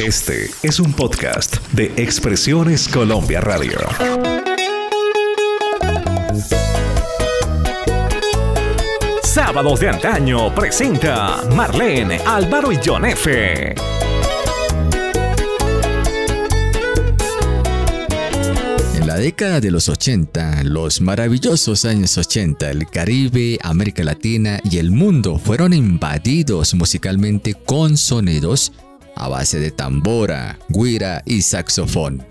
Este es un podcast de Expresiones Colombia Radio. Sábados de antaño presenta Marlene, Álvaro y John F. En la década de los 80, los maravillosos años 80, el Caribe, América Latina y el mundo fueron invadidos musicalmente con sonidos a base de tambora, guira y saxofón.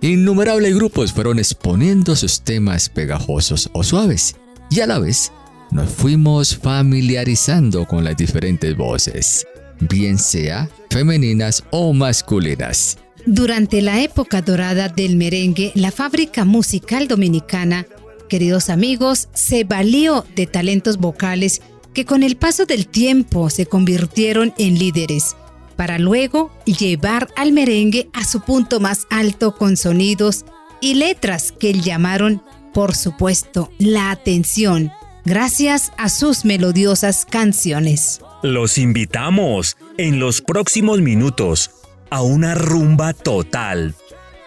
Innumerables grupos fueron exponiendo sus temas pegajosos o suaves, y a la vez nos fuimos familiarizando con las diferentes voces, bien sea femeninas o masculinas. Durante la época dorada del merengue, la fábrica musical dominicana, queridos amigos, se valió de talentos vocales que con el paso del tiempo se convirtieron en líderes, para luego llevar al merengue a su punto más alto con sonidos y letras que llamaron, por supuesto, la atención gracias a sus melodiosas canciones. Los invitamos en los próximos minutos a una rumba total,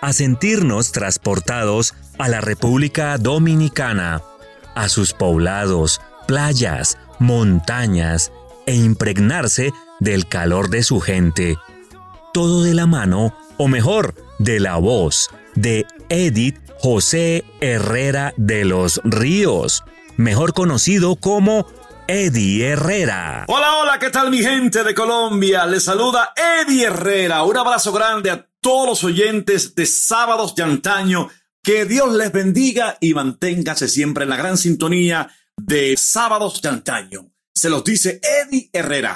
a sentirnos transportados a la República Dominicana, a sus poblados, playas, montañas e impregnarse del calor de su gente. Todo de la mano, o mejor, de la voz de Edith José Herrera de los Ríos mejor conocido como Eddie Herrera. Hola, hola, ¿qué tal mi gente de Colombia? Les saluda Eddie Herrera. Un abrazo grande a todos los oyentes de Sábados de Antaño. Que Dios les bendiga y manténgase siempre en la gran sintonía de Sábados de Antaño. Se los dice Eddie Herrera.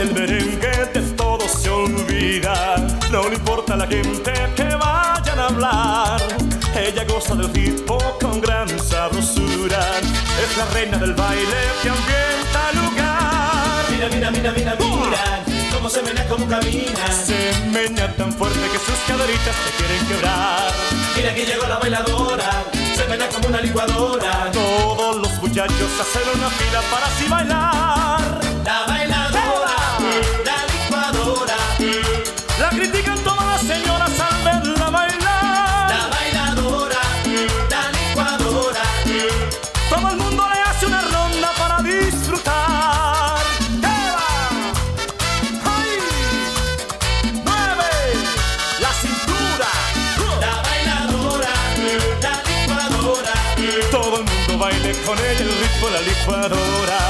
El merengue de todo se olvida. No le importa a la gente que vayan a hablar. Ella goza del ritmo con gran sabrosura. Es la reina del baile que ambienta el lugar. Mira, mira, mira, mira, mira. Cómo se menea, cómo camina. Se menea tan fuerte que sus caderitas se quieren quebrar. Mira que llegó la bailadora. Se menea como una licuadora. Todos los muchachos hacen una fila para así bailar. La bailadora. Con ella el ritmo la licuadora.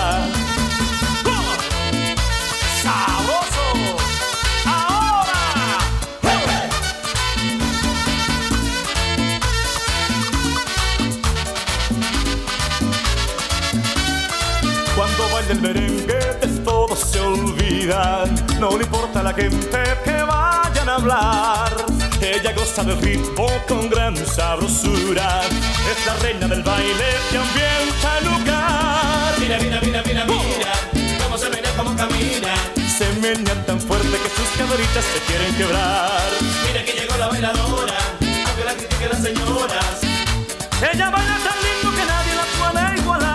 el merengue de todo se olvida. No le importa a la gente que vayan a hablar. Ella goza del ritmo con gran sabrosura. Es la reina del baile que ambienta el lugar. Mira, mira, mira, mira, mira. Cómo se menea, cómo camina. Se menea tan fuerte que sus caderitas se quieren quebrar. Mira que llegó la bailadora, aunque la critiquen las señoras. Ella baila tan lindo que nadie la puede igualar.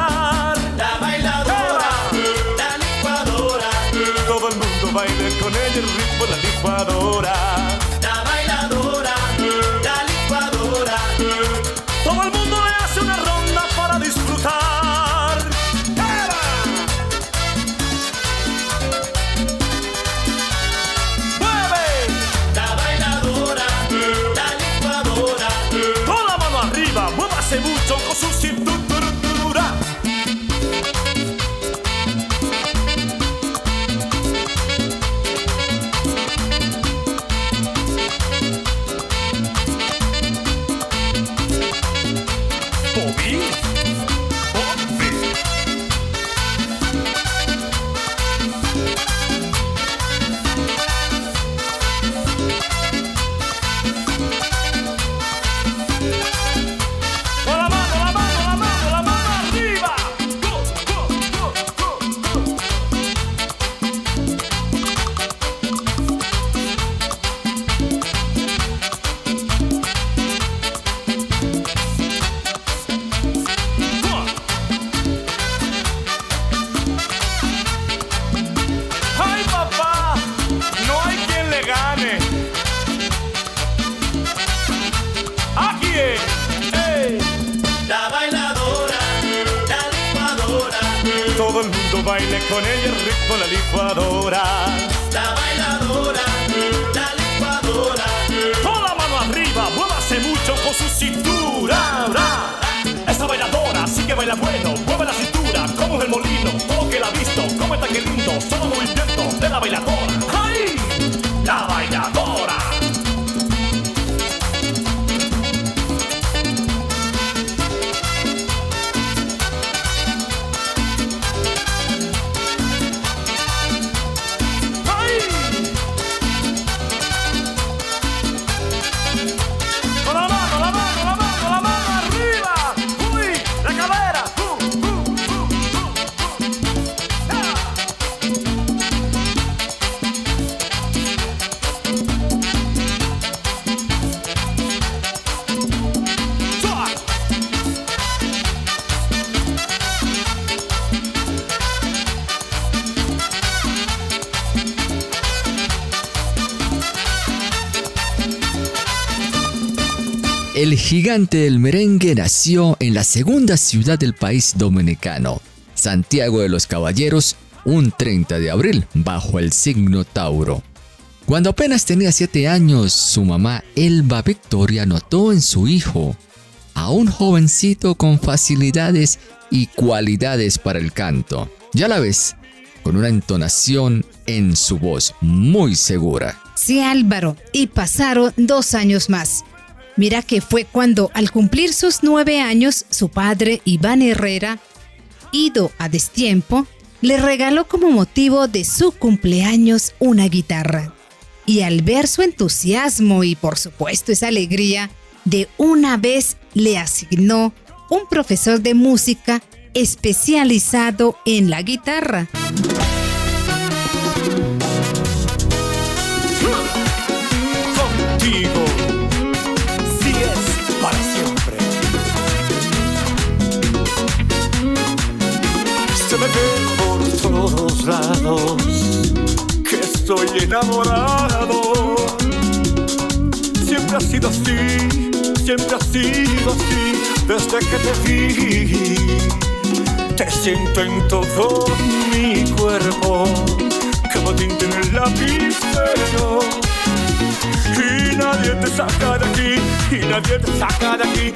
Ouvir? El gigante del merengue nació en la segunda ciudad del país dominicano, Santiago de los Caballeros, un 30 de abril, bajo el signo Tauro. Cuando apenas tenía 7 años, su mamá Elba Victoria notó en su hijo a un jovencito con facilidades y cualidades para el canto, y a la vez con una entonación en su voz muy segura. Sí, Álvaro, y pasaron dos años más. Mira que fue cuando, al cumplir sus nueve años, su padre, Iván Herrera, ido a destiempo, le regaló como motivo de su cumpleaños una guitarra. Y al ver su entusiasmo y por supuesto esa alegría, de una vez le asignó un profesor de música especializado en la guitarra. Que estoy enamorado. Siempre ha sido así, siempre ha sido así desde que te vi. Te siento en todo mi cuerpo, como tinta en el lapicero. Y nadie te saca de aquí, y nadie te saca de aquí,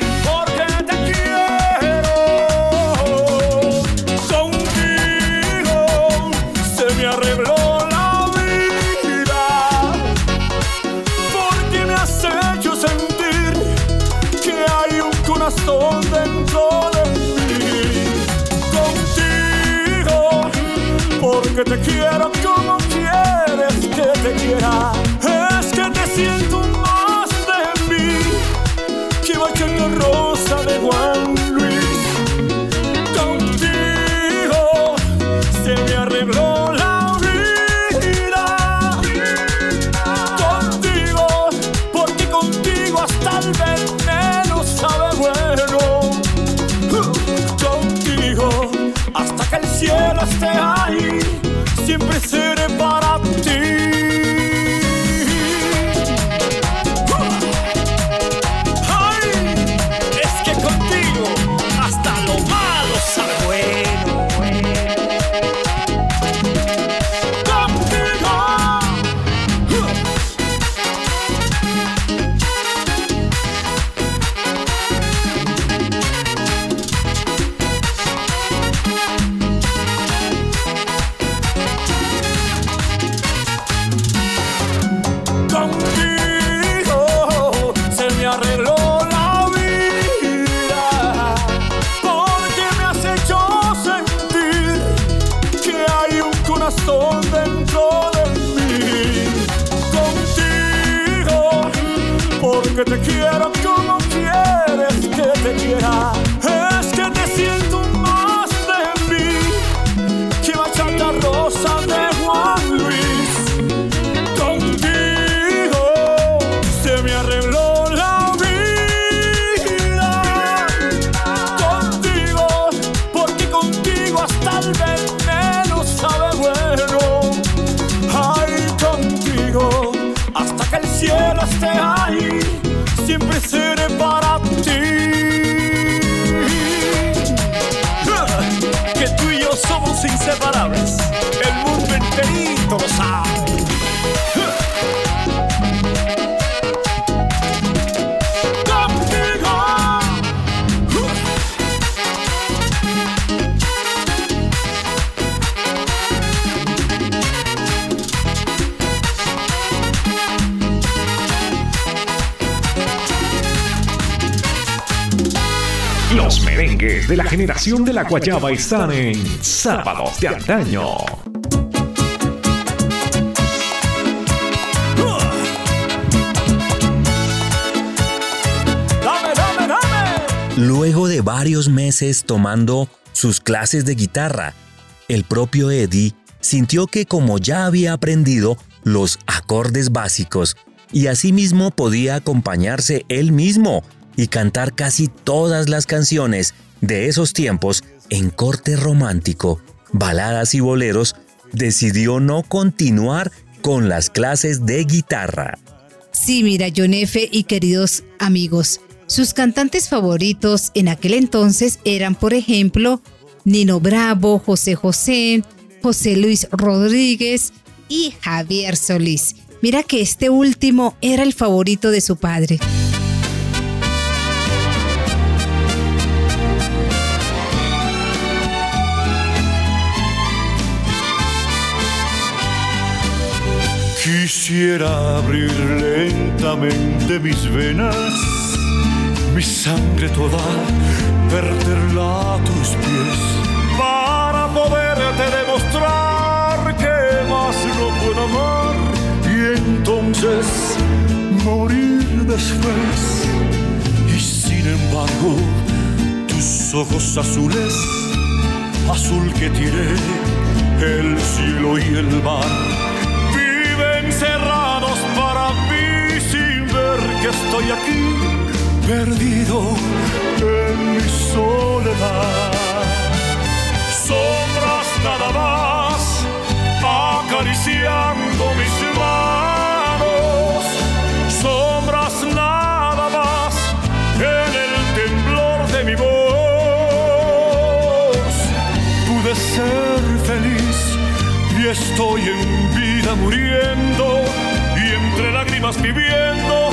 de la generación de la Guayaba están en Sábados de Antaño. Luego de varios meses tomando sus clases de guitarra, el propio Eddie sintió que como ya había aprendido los acordes básicos y asimismo podía acompañarse él mismo y cantar casi todas las canciones de esos tiempos en corte romántico, baladas y boleros, decidió no continuar con las clases de guitarra. Sí, mira, John F. y queridos amigos, sus cantantes favoritos en aquel entonces eran, por ejemplo, Nino Bravo, José José, José Luis Rodríguez y Javier Solís. Mira que este último era el favorito de su padre. Quisiera abrir lentamente mis venas, mi sangre toda, perderla a tus pies, para poderte demostrar que más no puedo amar y entonces morir después. Y sin embargo, tus ojos azules, azul que tiré el cielo y el mar que estoy aquí perdido en mi soledad. Sombras nada más acariciando mis manos, sombras nada más en el temblor de mi voz. Pude ser feliz y estoy en vida muriendo y entre lágrimas viviendo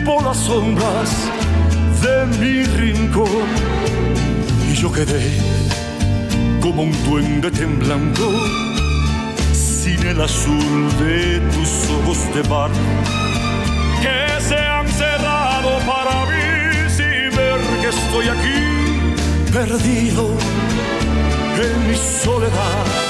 Disipó las sombras de mi rincón. Y yo quedé como un duende temblando sin el azul de tus ojos de mar que se han cerrado para mí sin ver que estoy aquí perdido en mi soledad.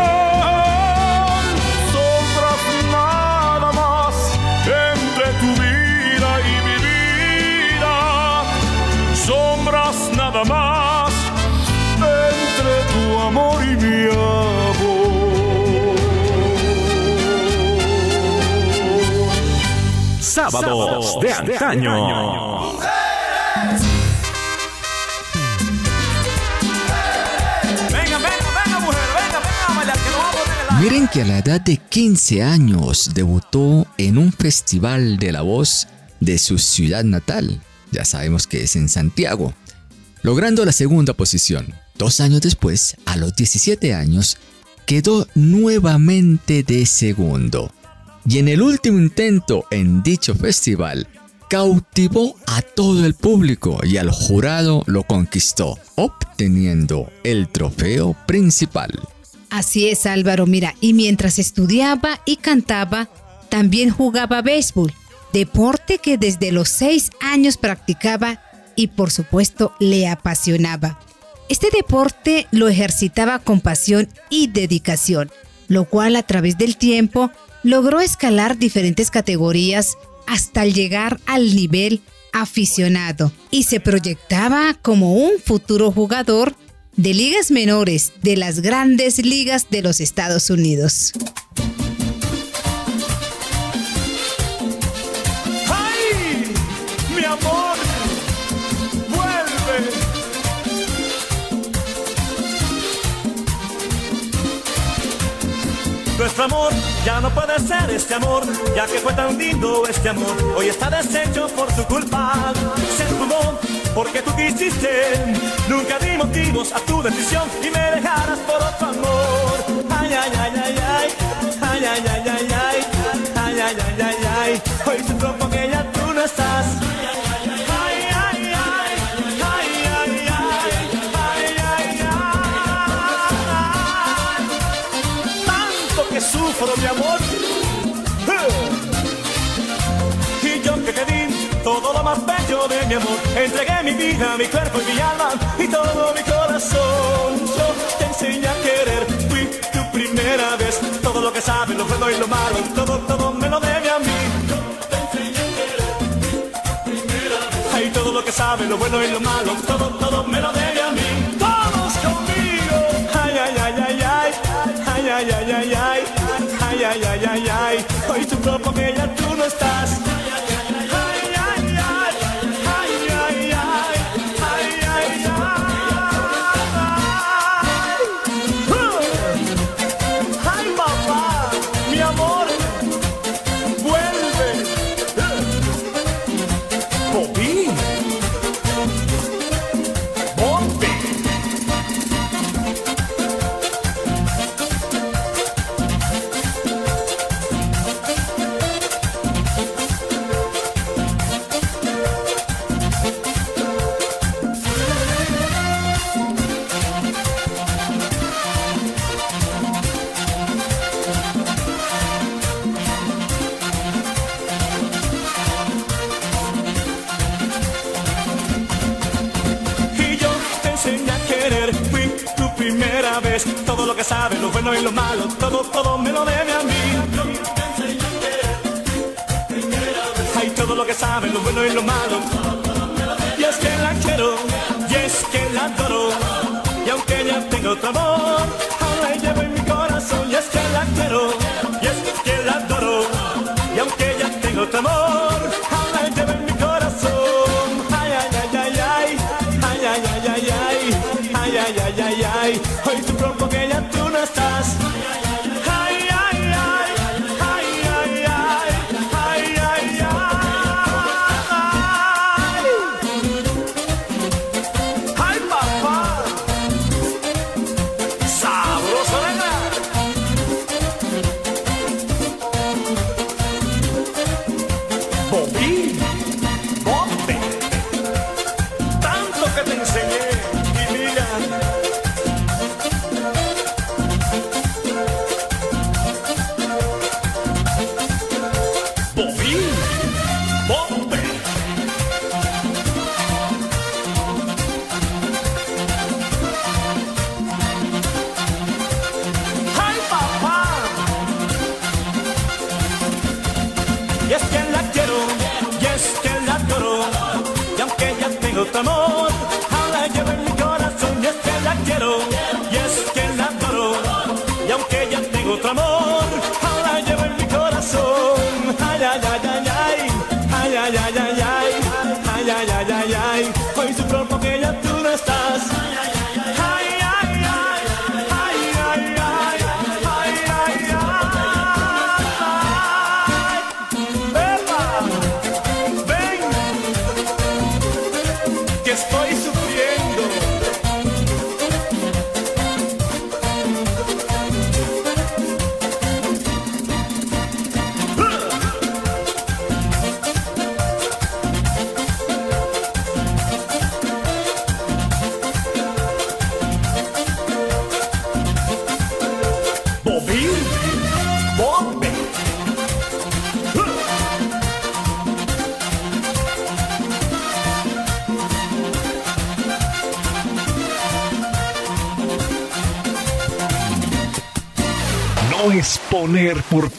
Sábados de antaño. Miren que a la edad de 15 años debutó en un festival de la voz de su ciudad natal, ya sabemos que es en Santiago, logrando la segunda posición. Dos años después, a los 17 años, quedó nuevamente de segundo. Y en el último intento en dicho festival, cautivó a todo el público y al jurado lo conquistó, obteniendo el trofeo principal. Así es, Álvaro, mira, y mientras estudiaba y cantaba, también jugaba béisbol, deporte que desde los seis años practicaba y por supuesto le apasionaba. Este deporte lo ejercitaba con pasión y dedicación, lo cual a través del tiempo logró escalar diferentes categorías hasta llegar al nivel aficionado y se proyectaba como un futuro jugador de ligas menores de las grandes ligas de los Estados Unidos. Nuestro amor ya no puede ser este amor, ya que fue tan lindo este amor. Hoy está deshecho por tu culpa. Se esfumó porque tú quisiste. Nunca di motivos a tu decisión y me dejarás por otro amor. Ay, ay, ay, ay, ay. Ay, ay, ay, ay, ay. Ay, ay, ay, ay, ay. Hoy sufro porque ya tú no estás. Sufro mi amor. Y yo que te di todo lo más bello de mi amor, entregué mi vida, mi cuerpo y mi alma y todo mi corazón. Yo te enseñé a querer, fui tu primera vez. Todo lo que sabes, lo bueno y lo malo, todo, todo me lo debe a mí. Yo te enseñé a querer, tu primera vez. Ay, todo lo que sabes, lo bueno y lo malo, todo, todo me lo debe a mí. Todos conmigo. Ay, ay, ay, ay, ay, ay, ay, ay, ay, ay ay, ay, ay, ay, hoy sufro porque ella tú no estás. Lo malo, todo, todo me lo debe a mí. Hay todo lo que sabe, lo bueno y lo malo. Y es que la quiero, y es que la adoro. Y aunque ya tengo otro amor, aún la llevo en mi corazón. Y es que la quiero, y es que la adoro. Y aunque ya tengo otro amor,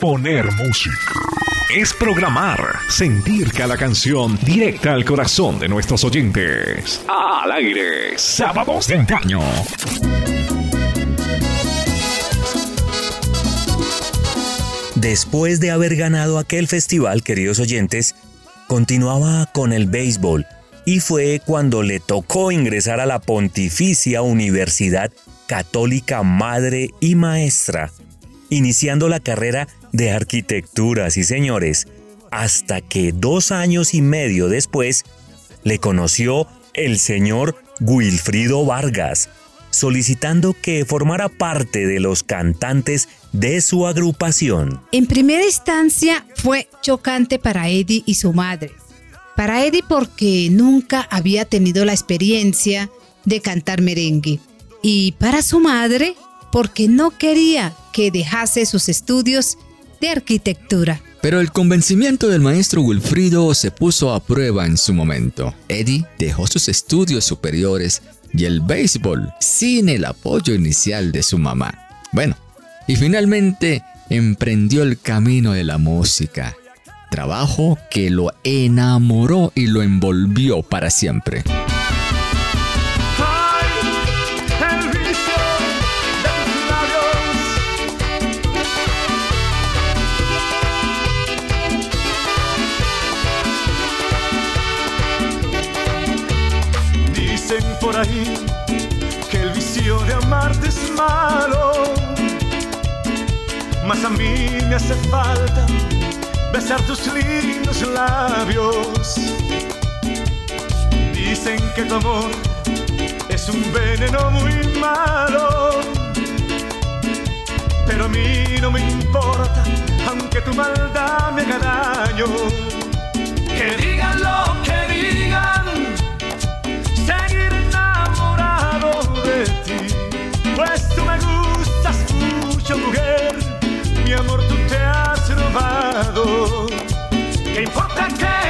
poner música. es programar, sentir cada canción directa al corazón de nuestros oyentes. Al aire, sábados de antaño. Después de haber ganado aquel festival, queridos oyentes, continuaba con el béisbol y fue cuando le tocó ingresar a la Pontificia Universidad Católica Madre y Maestra, iniciando la carrera de arquitectura, sí señores, hasta que dos años y medio después le conoció el señor Wilfrido Vargas, solicitando que formara parte de los cantantes de su agrupación. En primera instancia fue chocante para Eddie y su madre. Para Eddie porque nunca había tenido la experiencia de cantar merengue. Y para su madre porque no quería que dejase sus estudios de arquitectura. Pero el convencimiento del maestro Wilfrido se puso a prueba en su momento. Eddie dejó sus estudios superiores y el béisbol sin el apoyo inicial de su mamá. Bueno, y finalmente emprendió el camino de la música, trabajo que lo enamoró y lo envolvió para siempre. Por ahí que el vicio de amarte es malo mas a mí me hace falta besar tus lindos labios. Dicen que tu amor es un veneno muy malo, pero a mí no me importa, aunque tu maldad me haga daño. Robado. ¿Qué importa que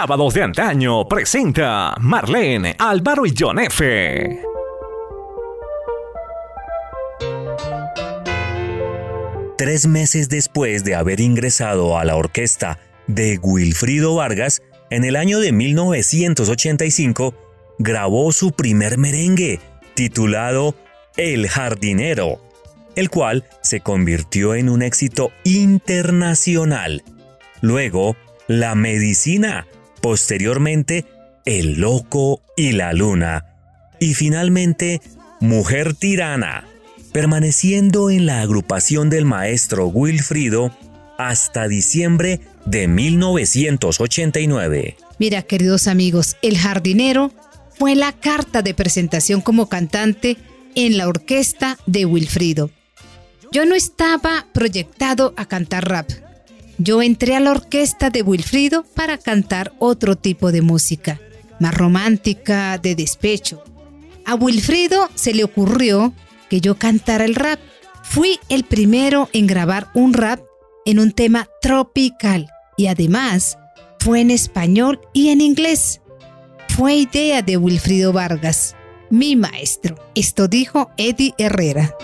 Sábados de antaño presenta Marlene, Álvaro y John F. Tres meses después de haber ingresado a la orquesta de Wilfrido Vargas, en el año de 1985, grabó su primer merengue, titulado El Jardinero, el cual se convirtió en un éxito internacional. Luego, La Medicina, posteriormente El Loco y la Luna, y finalmente Mujer Tirana, permaneciendo en la agrupación del maestro Wilfrido hasta diciembre de 1989. Mira, queridos amigos, El Jardinero fue la carta de presentación como cantante en la orquesta de Wilfrido. Yo no estaba proyectado a cantar rap, yo entré a la orquesta de Wilfrido para cantar otro tipo de música, más romántica, de despecho. A Wilfrido se le ocurrió que yo cantara el rap. Fui el primero en grabar un rap en un tema tropical y además fue en español y en inglés. Fue idea de Wilfrido Vargas, mi maestro. Esto dijo Eddie Herrera.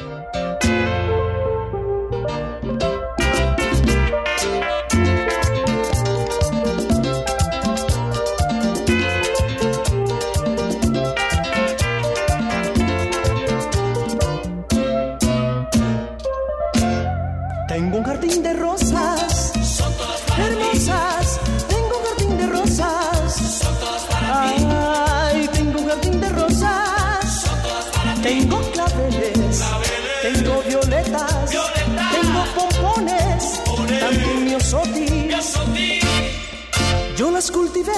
Las cultivé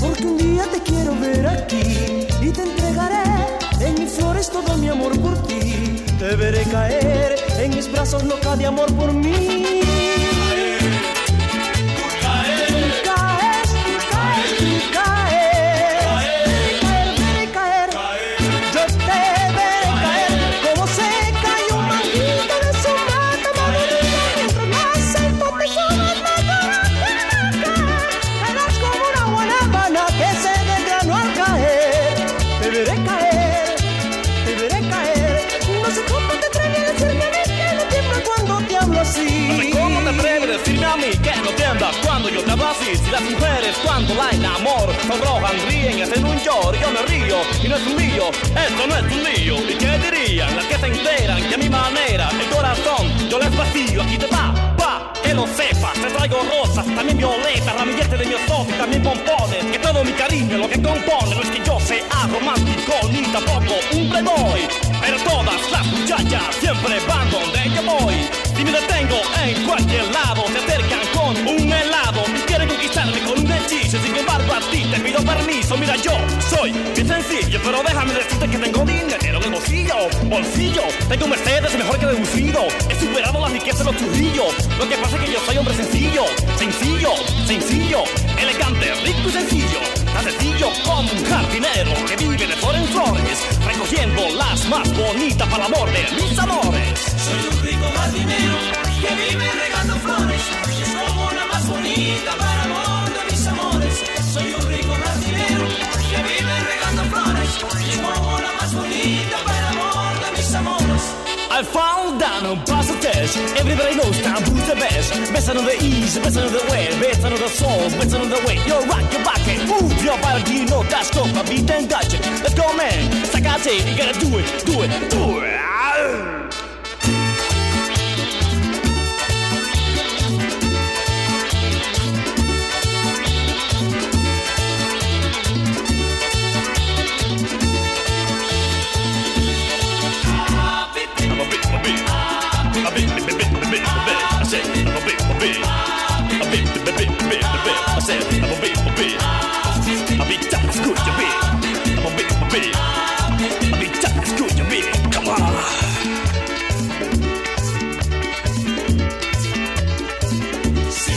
porque un día te quiero ver aquí y te entregaré en mis flores todo mi amor por ti. Te veré caer en mis brazos loca de amor por mí. Las mujeres cuando la enamoro sonrojan, ríen hacen un lloro, yo me río y no es un lío, esto no es un lío. ¿Y qué dirían las que se enteran que a mi manera el corazón yo les vacío? Aquí te va, va, que lo sepas. Te traigo rosas, también violetas, ramilletes de mi y también pompones. Que todo mi cariño lo que compone no es que yo sea romántico ni tampoco un playboy. Pero todas las muchachas siempre van donde yo voy. Si me detengo en cualquier lado, se acercan con un helado conquistarme con un hechizo. Sin embargo, a ti te pido permiso. Mira, yo soy bien sencillo, pero déjame decirte que tengo dinero en el bolsillo. Bolsillo, tengo un Mercedes mejor que deducido. He superado la riqueza de los churrillos. Lo que pasa es que yo soy hombre sencillo, sencillo, sencillo, elegante, rico y sencillo. Tan sencillo como un jardinero que vive de flor en flores, recogiendo las más bonitas para el amor de mis amores. Soy un rico jardinero que vive regando flores, y es como una más bonita I fall down on past test. Everybody knows now who's the best. Best on the east, best on the west, best on the soul, best on the way. Yo, rock your back and move your body. You know that's go, beat and gotcha. Let's go, man. It's like I say, you gotta do it, do it, do it. bit, a bit, a bit, a bit, a bit. I said I'm a bit, a bit, a bit that is good, a bit. I'm a bit, a bit, a bit that is good, a bit. Come on.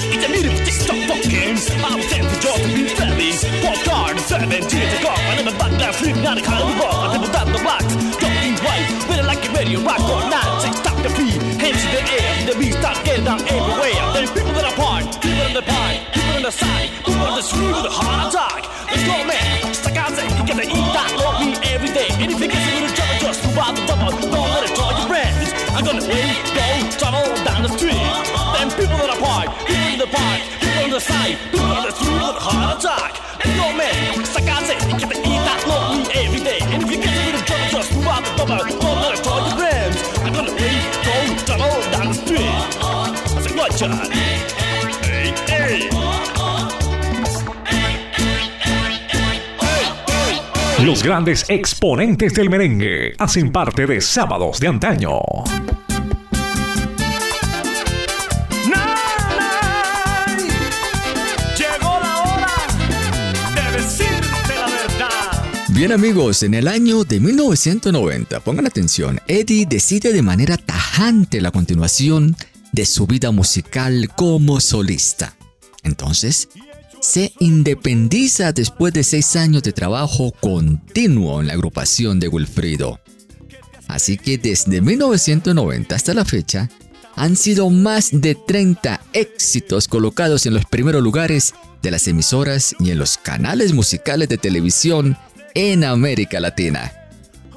It's a little bit stop fucking. I'm ten to draw the new. Four cards, seven, two to go. I'm in the back, left, three, nine, kind of walk. I'm in black. The a heart attack. Let's go, man. Like I said, you gotta eat that, love me every day. And if you get a little trouble, just move out the double. Don't let it draw your friends. I'm gonna wait, go, tunnel down the street. Then people that are part, people in the park, people on the side, people on the a heart attack. Let's go, man. Like I said, you gotta eat that, love me every day. And if you get a little trouble, just move out the double. Don't let it draw your friends. I'm gonna wait, go, tunnel down the street. I said, what, John? Los grandes exponentes del merengue hacen parte de Sábados de Antaño. Llegó la hora de decirte la verdad. Bien amigos, en el año de 1990, pongan atención, Eddie decide de manera tajante la continuación de su vida musical como solista. Entonces, se independiza después de seis años de trabajo continuo en la agrupación de Wilfrido. Así que desde 1990 hasta la fecha, han sido más de 30 éxitos colocados en los primeros lugares de las emisoras y en los canales musicales de televisión en América Latina.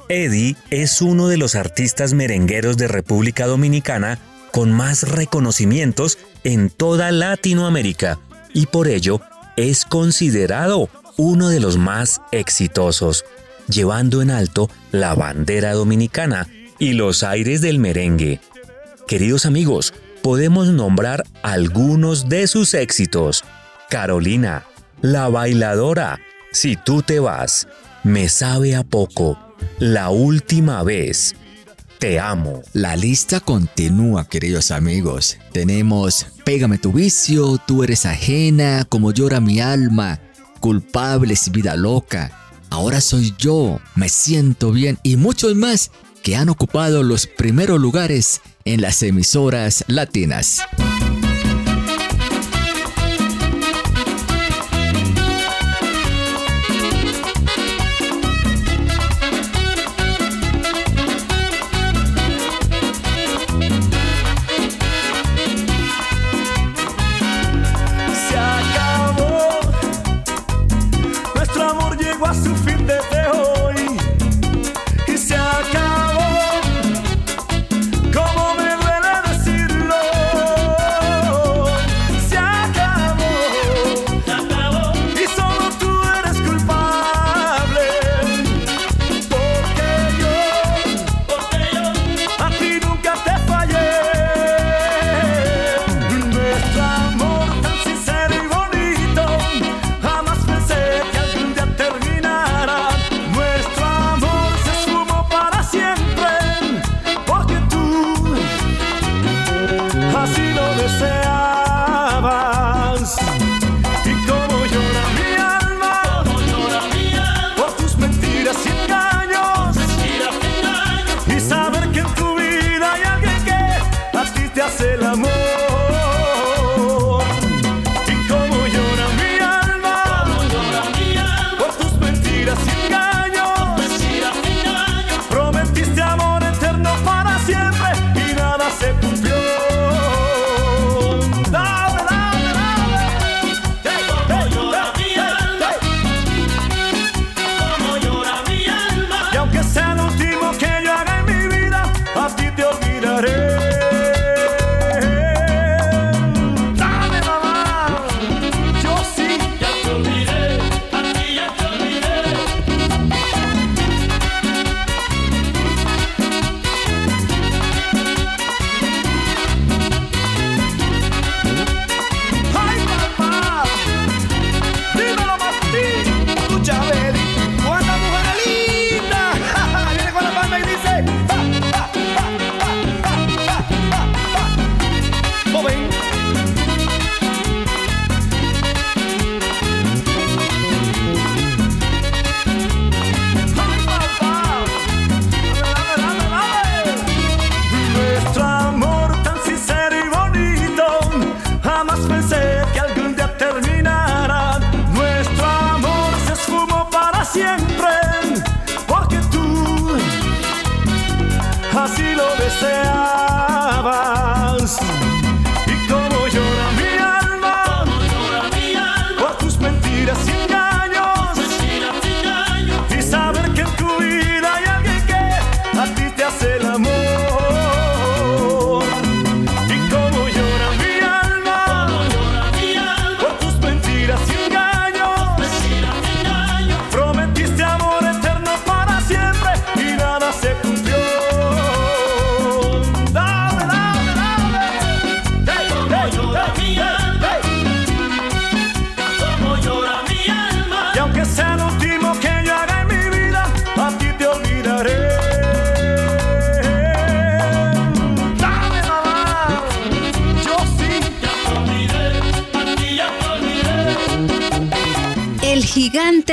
Eddie es uno de los artistas merengueros de República Dominicana con más reconocimientos en toda Latinoamérica y por ello es considerado uno de los más exitosos, llevando en alto la bandera dominicana y los aires del merengue. Queridos amigos, podemos nombrar algunos de sus éxitos. Carolina, La Bailadora, Si tú te vas, Me sabe a poco, La última vez, Te amo. La lista continúa, queridos amigos. Tenemos Pégame tu vicio, Tú eres ajena, Como llora mi alma, Culpables, Vida loca, Ahora soy yo, Me siento bien y muchos más que han ocupado los primeros lugares en las emisoras latinas.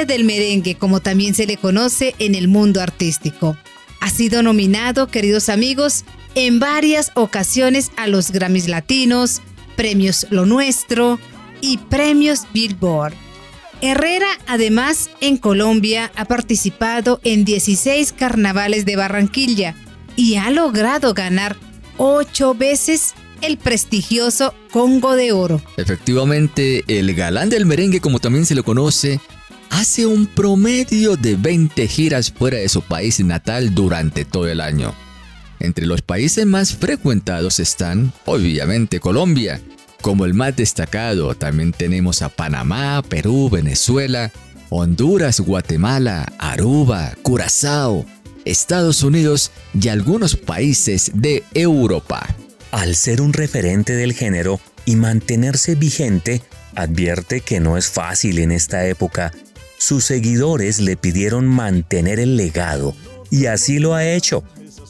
Del merengue, como también se le conoce en el mundo artístico. Ha sido nominado, queridos amigos, en varias ocasiones a los Grammys Latinos, Premios Lo Nuestro y Premios Billboard. Herrera, además, en Colombia ha participado en 16 carnavales de Barranquilla y ha logrado ganar ocho veces el prestigioso Congo de Oro. Efectivamente, el galán del merengue, como también se lo conoce, hace un promedio de 20 giras fuera de su país natal durante todo el año. Entre los países más frecuentados están, obviamente, Colombia, como el más destacado. También tenemos a Panamá, Perú, Venezuela, Honduras, Guatemala, Aruba, Curazao, Estados Unidos y algunos países de Europa. Al ser un referente del género y mantenerse vigente, advierte que no es fácil en esta época. Sus seguidores le pidieron mantener el legado y así lo ha hecho.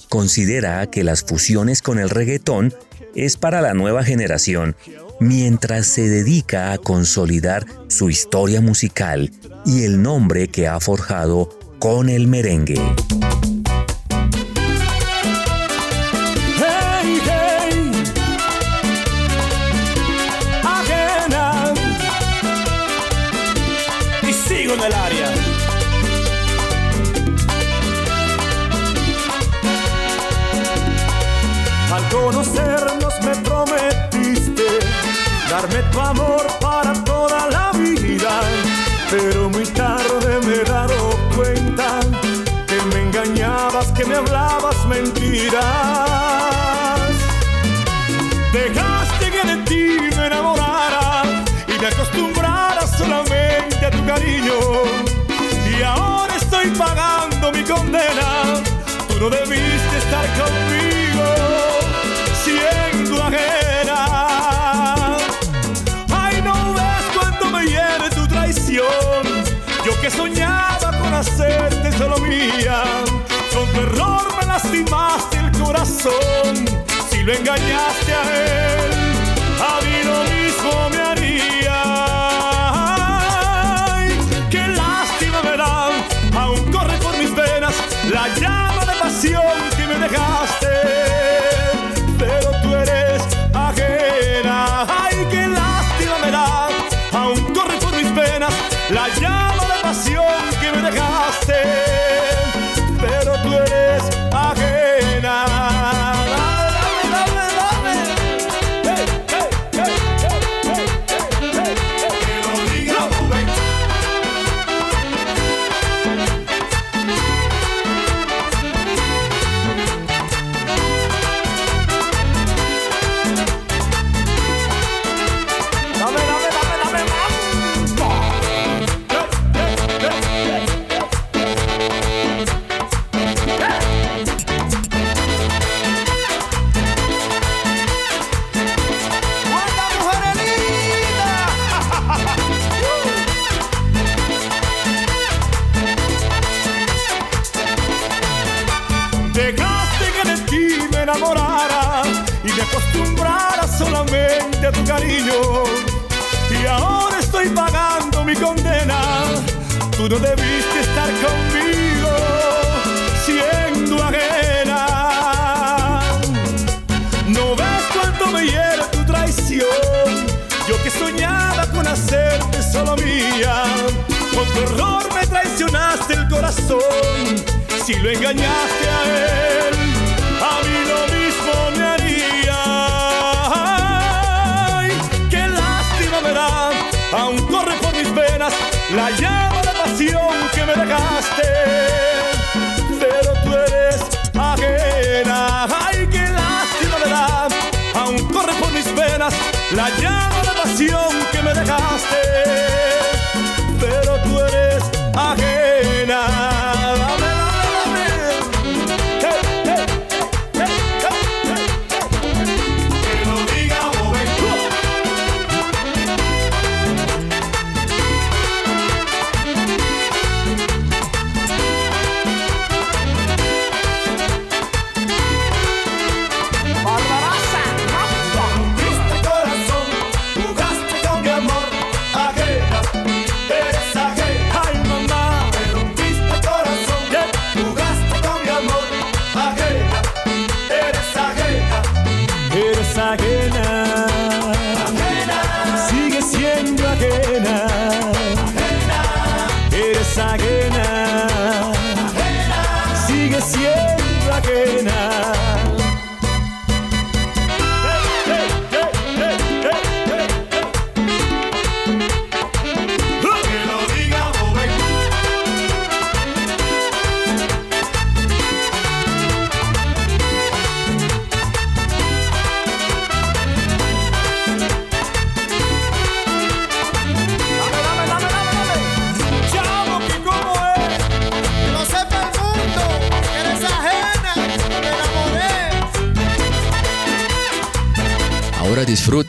Considera que las fusiones con el reggaetón es para la nueva generación, mientras se dedica a consolidar su historia musical y el nombre que ha forjado con el merengue. Pero muy tarde me he dado cuenta que me engañabas, que me hablabas mentiras. Dejaste que de ti me enamorara y me acostumbrara solamente a tu cariño. Y ahora estoy pagando mi condena. Tú no debiste estar conmigo Si lo engañaste a él,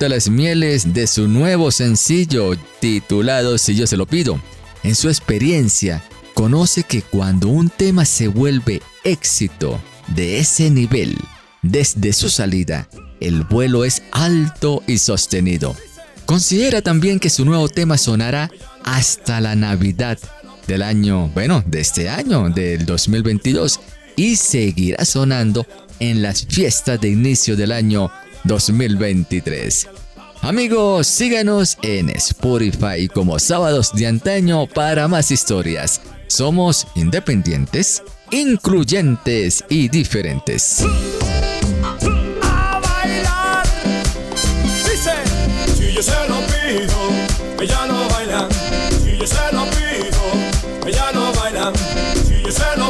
las mieles de su nuevo sencillo titulado Si yo se lo pido. En su experiencia, conoce que cuando un tema se vuelve éxito de ese nivel, desde su salida, el vuelo es alto y sostenido. Considera también que su nuevo tema sonará hasta la Navidad del año, bueno, de este año, del 2022, y seguirá sonando en las fiestas de inicio del año 2023. Amigos, síganos en Spotify como Sábados de Antaño para más historias. Somos independientes, incluyentes y diferentes. a bailar. Dice, si yo se lo pido, ella no baila. Si yo se lo pido, ella no baila. Si yo se lo